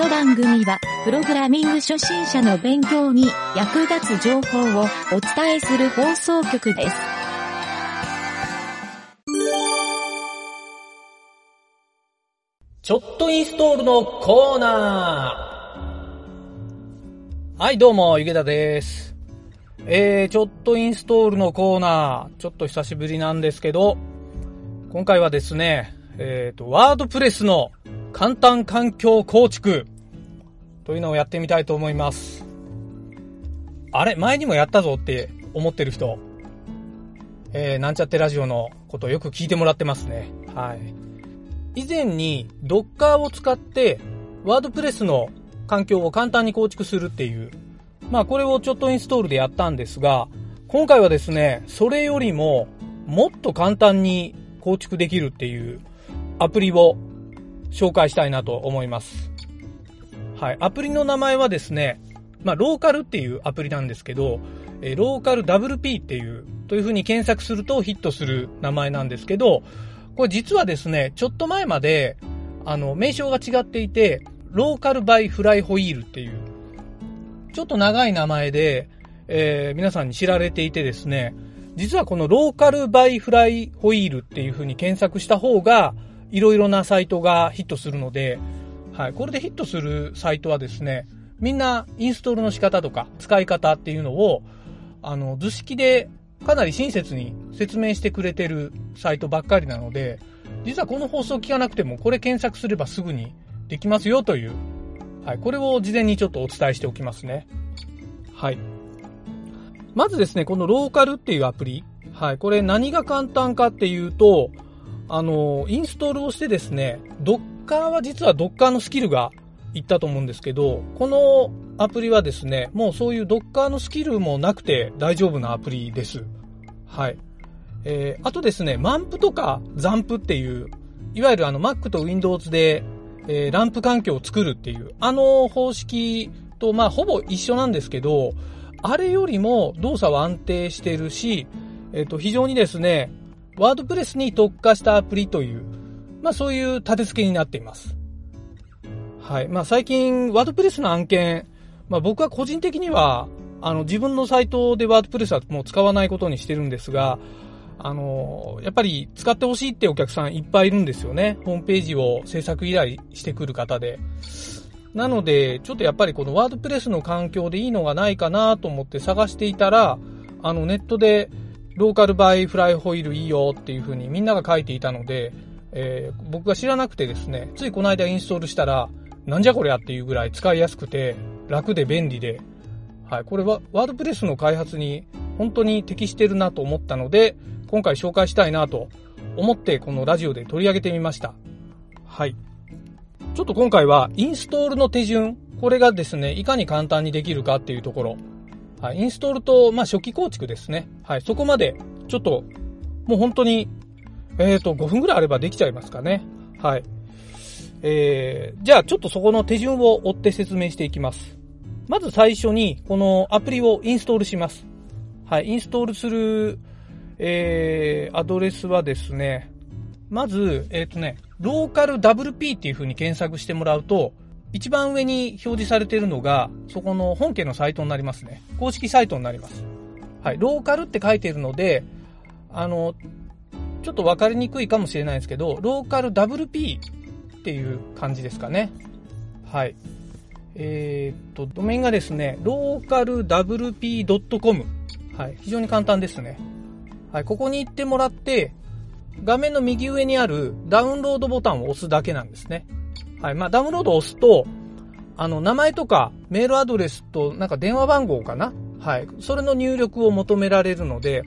の番組は、プログラミング初心者の勉強に役立つ情報をお伝えする放送局です。ちょっとインストールのコーナー。はい、どうも、ゆげたです。えー、ちょっとインストールのコーナー、ちょっと久しぶりなんですけど、今回はですね、えーと、ワードプレスの簡単環境構築というのをやってみたいと思います。あれ？前にもやったぞって思ってる人、えー、なんちゃってラジオのことをよく聞いてもらってますね。はい。以前に Docker を使ってワードプレスの環境を簡単に構築するっていう、まあこれをちょっとインストールでやったんですが、今回はですね、それよりももっと簡単に構築できるっていうアプリを紹介したいなと思います。はい。アプリの名前はですね、まあ、ローカルっていうアプリなんですけど、えローカル WP っていう、という風に検索するとヒットする名前なんですけど、これ実はですね、ちょっと前まで、あの、名称が違っていて、ローカルバイフライホイールっていう、ちょっと長い名前で、えー皆さんに知られていてですね、実はこのローカルバイフライホイールっていう風に検索した方が、いろいろなサイトがヒットするので、はい、これでヒットするサイトはですね、みんなインストールの仕方とか使い方っていうのを、あの、図式でかなり親切に説明してくれてるサイトばっかりなので、実はこの放送聞かなくてもこれ検索すればすぐにできますよという、はい、これを事前にちょっとお伝えしておきますね。はい。まずですね、このローカルっていうアプリ。はい。これ何が簡単かっていうと、あの、インストールをしてですね、Docker は実は Docker のスキルがいったと思うんですけど、このアプリはですね、もうそういう Docker のスキルもなくて大丈夫なアプリです。はい。えー、あとですね、マンプとかザンプっていう、いわゆるあの Mac と Windows で、えーランプ環境を作るっていう、あの方式とまあほぼ一緒なんですけど、あれよりも動作は安定してるし、えっ、と、非常にですね、ワードプレスに特化したアプリという、まあそういう立て付けになっています。はい。まあ最近、ワードプレスの案件、まあ僕は個人的には、あの自分のサイトでワードプレスはもう使わないことにしてるんですが、あの、やっぱり使ってほしいってお客さんいっぱいいるんですよね。ホームページを制作依頼してくる方で。なので、ちょっとやっぱりこのワードプレスの環境でいいのがないかなと思って探していたら、あのネットでローカルバイフライホイールいいよっていう風にみんなが書いていたので、えー僕が知らなくてですね、ついこの間インストールしたら、なんじゃこりゃっていうぐらい使いやすくて、楽で便利で、はい、これはワードプレスの開発に本当に適してるなと思ったので、今回紹介したいなと思ってこのラジオで取り上げてみました。はい。ちょっと今回はインストールの手順、これがですね、いかに簡単にできるかっていうところ、はい、インストールと、まあ、初期構築ですね。はい、そこまで、ちょっと、もう本当に、えっ、と、5分ぐらいあればできちゃいますかね。はい。えー、じゃあちょっとそこの手順を追って説明していきます。まず最初に、このアプリをインストールします。はい、インストールする、えー、アドレスはですね、まず、えっ、とね、ローカル WP っていう風に検索してもらうと、一番上に表示されているのが、そこの本家のサイトになりますね。公式サイトになります。はい、ローカルって書いているので、あの、ちょっとわかりにくいかもしれないですけど、ローカル WP っていう感じですかね。はい。えーっと、ドメインがですね、localwp.com。はい。非常に簡単ですね。はい。ここに行ってもらって、画面の右上にあるダウンロードボタンを押すだけなんですね。はい。まあ、ダウンロードを押すと、あの、名前とかメールアドレスとなんか電話番号かな？はい。それの入力を求められるので、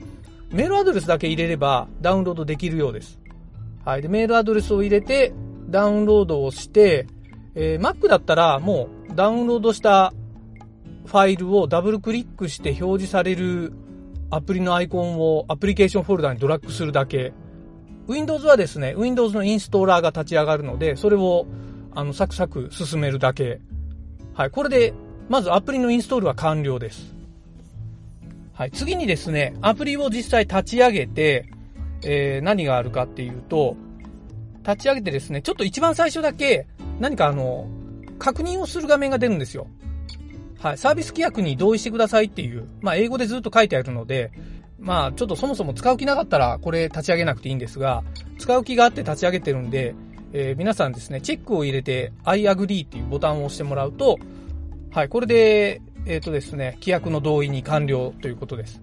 メールアドレスだけ入れればダウンロードできるようです。はい。で、メールアドレスを入れて、ダウンロードをして、えー Mac だったらもうダウンロードしたファイルをダブルクリックして表示されるアプリのアイコンをアプリケーションフォルダにドラッグするだけ。Windows はですね、Windows のインストーラーが立ち上がるので、それをあのサクサク進めるだけ。はい。これで、まずアプリのインストールは完了です。はい。次にですね、アプリを実際立ち上げて、えー何があるかっていうと、立ち上げてですね、ちょっと一番最初だけ、何かあの、確認をする画面が出るんですよ。はい。サービス規約に同意してくださいっていう、まあ、英語でずっと書いてあるので、まあ、ちょっとそもそも使う気なかったら、これ立ち上げなくていいんですが、使う気があって立ち上げてるんで、えー、皆さんですね、チェックを入れて、I agree っていうボタンを押してもらうと、はい、これで、えっ、ー、とですね、規約の同意に完了ということです。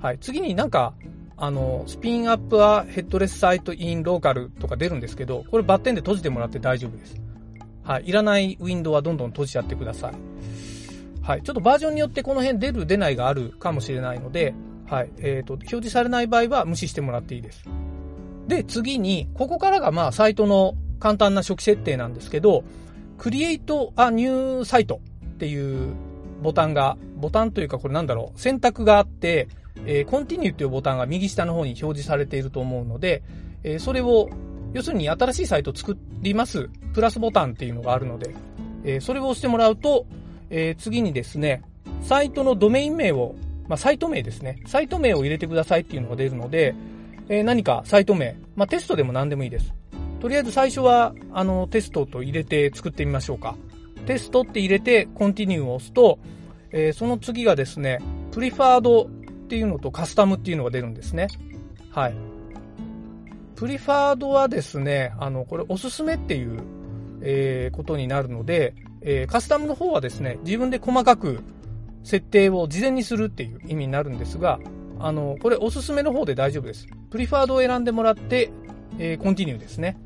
はい、次になんか、あの、スピンアップはヘッドレスサイトインローカルとか出るんですけど、これバッテンで閉じてもらって大丈夫です。はい、いらないウィンドウはどんどん閉じちゃってください。はい、ちょっとバージョンによってこの辺出る出ないがあるかもしれないので、はい、えっ、ー、と、表示されない場合は無視してもらっていいです。で、次に、ここからがまあ、サイトの簡単な初期設定なんですけど、Create a New Site っていうボタンが、ボタンというかこれなんだろう、選択があって、えー、Continue っていうボタンが右下の方に表示されていると思うので、えー、それを、要するに新しいサイトを作ります、プラスボタンっていうのがあるので、えー、それを押してもらうと、え次にですね、サイトのドメイン名を、まあ、サイト名ですね、サイト名を入れてくださいっていうのが出るので、えー、何かサイト名、まあ、テストでも何でもいいです。とりあえず最初は、あの、テストと入れて作ってみましょうか。テストって入れて、コンティニューを押すと、えー、その次がですね、プリファードっていうのとカスタムっていうのが出るんですね。はい。プリファードはですね、あの、これおすすめっていう、えー、ことになるので、えー、カスタムの方はですね、自分で細かく設定を事前にするっていう意味になるんですが、あの、これおすすめの方で大丈夫です。プリファードを選んでもらって、えー、コンティニューですね。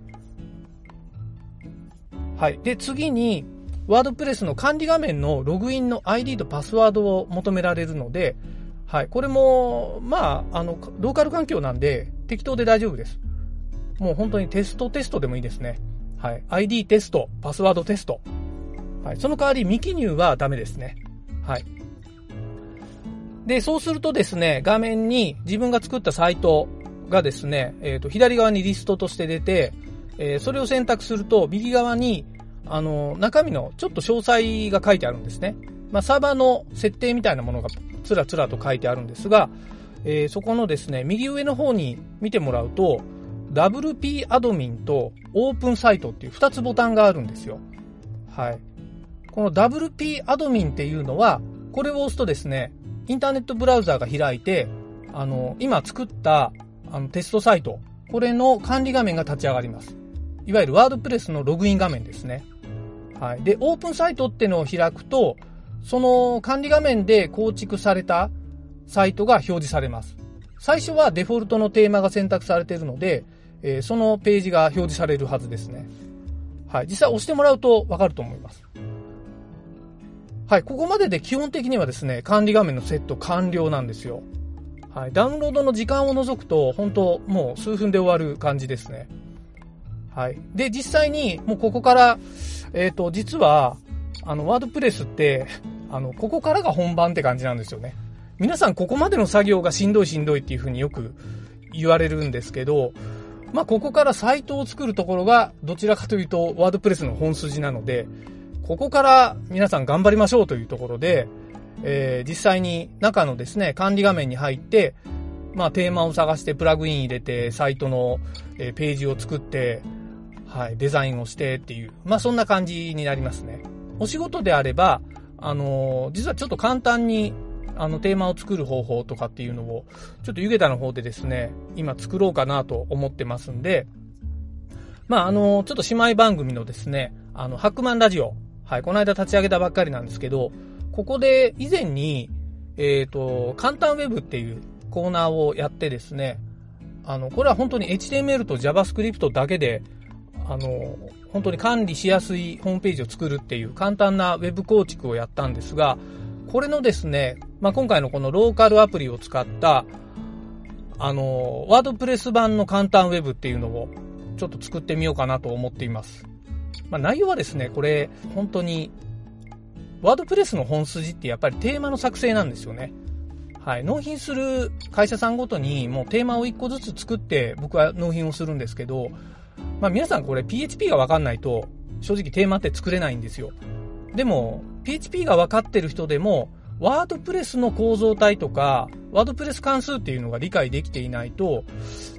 はい。で、次に、ワードプレスの管理画面のログインの ID とパスワードを求められるので、はい。これも、まあ、あの、ローカル環境なんで、適当で大丈夫です。もう本当にテストテストでもいいですね。はい。ID テスト、パスワードテスト。はい。その代わり未記入はダメですね。はい。で、そうするとですね、画面に自分が作ったサイトがですね、えっ、ー、と、左側にリストとして出て、えー、それを選択すると、右側に、あの、中身のちょっと詳細が書いてあるんですね。まあ、サーバーの設定みたいなものがつらつらと書いてあるんですが、えー、そこのですね、右上の方に見てもらうと、WP アドミンとオープンサイトっていう2つボタンがあるんですよ。はい。この WP アドミンっていうのは、これを押すとですね、インターネットブラウザーが開いて、あの、今作ったあのテストサイト、これの管理画面が立ち上がります。いわゆるワードプレスのログイン画面ですね。はい。で、オープンサイトっていうのを開くと、その管理画面で構築されたサイトが表示されます。最初はデフォルトのテーマが選択されているので、えー、そのページが表示されるはずですね。はい。実際押してもらうとわかると思います。はい、ここまでで基本的にはですね、管理画面のセット完了なんですよ。はい、ダウンロードの時間を除くと、本当もう数分で終わる感じですね。はい。で、実際に、もうここから、えっ、ー、と、実は、あの、ワードプレスって、あの、ここからが本番って感じなんですよね。皆さんここまでの作業がしんどいしんどいっていう風によく言われるんですけど、まあ、ここからサイトを作るところが、どちらかというと、ワードプレスの本筋なので、ここから皆さん頑張りましょうというところで、えー、実際に中のですね、管理画面に入って、まあ、テーマを探してプラグイン入れて、サイトの、えー、ページを作って、はい、デザインをしてっていう、まあ、そんな感じになりますね。お仕事であれば、あのー、実はちょっと簡単に、あの、テーマを作る方法とかっていうのを、ちょっと湯桁の方でですね、今作ろうかなと思ってますんで、まあ、あのー、ちょっと姉妹番組のですね、あの、ハックマンラジオはい、この間立ち上げたばっかりなんですけど、ここで以前に、えっ、ー、と、簡単ウェブっていうコーナーをやってですね、あの、これは本当に HTML と JavaScript だけで、あの、本当に管理しやすいホームページを作るっていう簡単なウェブ構築をやったんですが、これのですね、まあ、今回のこのローカルアプリを使った、あの、ワードプレス版の簡単ウェブっていうのをちょっと作ってみようかなと思っています。まあ、内容はですね、これ、本当に、ワードプレスの本筋ってやっぱりテーマの作成なんですよね。はい。納品する会社さんごとにもうテーマを1個ずつ作って僕は納品をするんですけど、まあ皆さんこれ PHP がわかんないと正直テーマって作れないんですよ。でも PHP がわかってる人でもワードプレスの構造体とかワードプレス関数っていうのが理解できていないと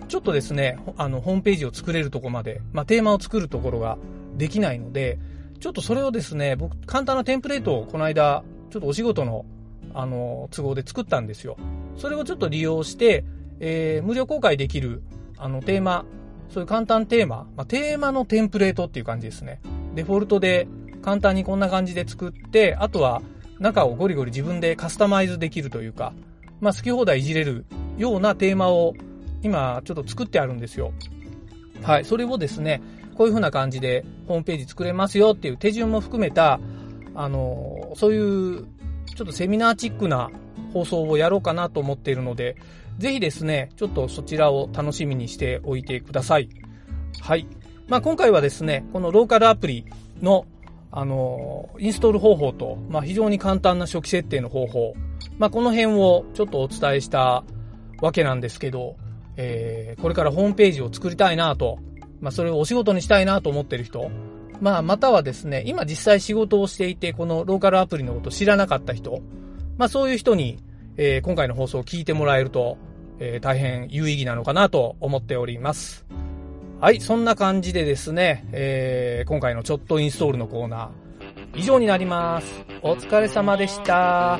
ちょっとですね、あのホームページを作れるとこまで、まあテーマを作るところができないので、ちょっとそれをですね、僕、簡単なテンプレートをこの間、ちょっとお仕事の、あの、都合で作ったんですよ。それをちょっと利用して、えー、無料公開できる、あの、テーマ、そういう簡単テーマ、まあ、テーマのテンプレートっていう感じですね。デフォルトで簡単にこんな感じで作って、あとは中をゴリゴリ自分でカスタマイズできるというか、まあ、好き放題いじれるようなテーマを今ちょっと作ってあるんですよ。はい。それをですね、こういう風な感じでホームページ作れますよっていう手順も含めた、あの、そういうちょっとセミナーチックな放送をやろうかなと思っているので、ぜひですね、ちょっとそちらを楽しみにしておいてください。はい。まあ、今回はですね、このローカルアプリの、あの、インストール方法と、まあ、非常に簡単な初期設定の方法、まあ、この辺をちょっとお伝えしたわけなんですけど、えー、これからホームページを作りたいなと、まあ、それをお仕事にしたいなと思ってる人、まあ、またはですね、今実際仕事をしていて、このローカルアプリのこと知らなかった人、まあ、そういう人に、えー、今回の放送を聞いてもらえると、えー、大変有意義なのかなと思っております。はい、そんな感じでですね、えー、今回のちょっとインストールのコーナー、以上になります。お疲れ様でした。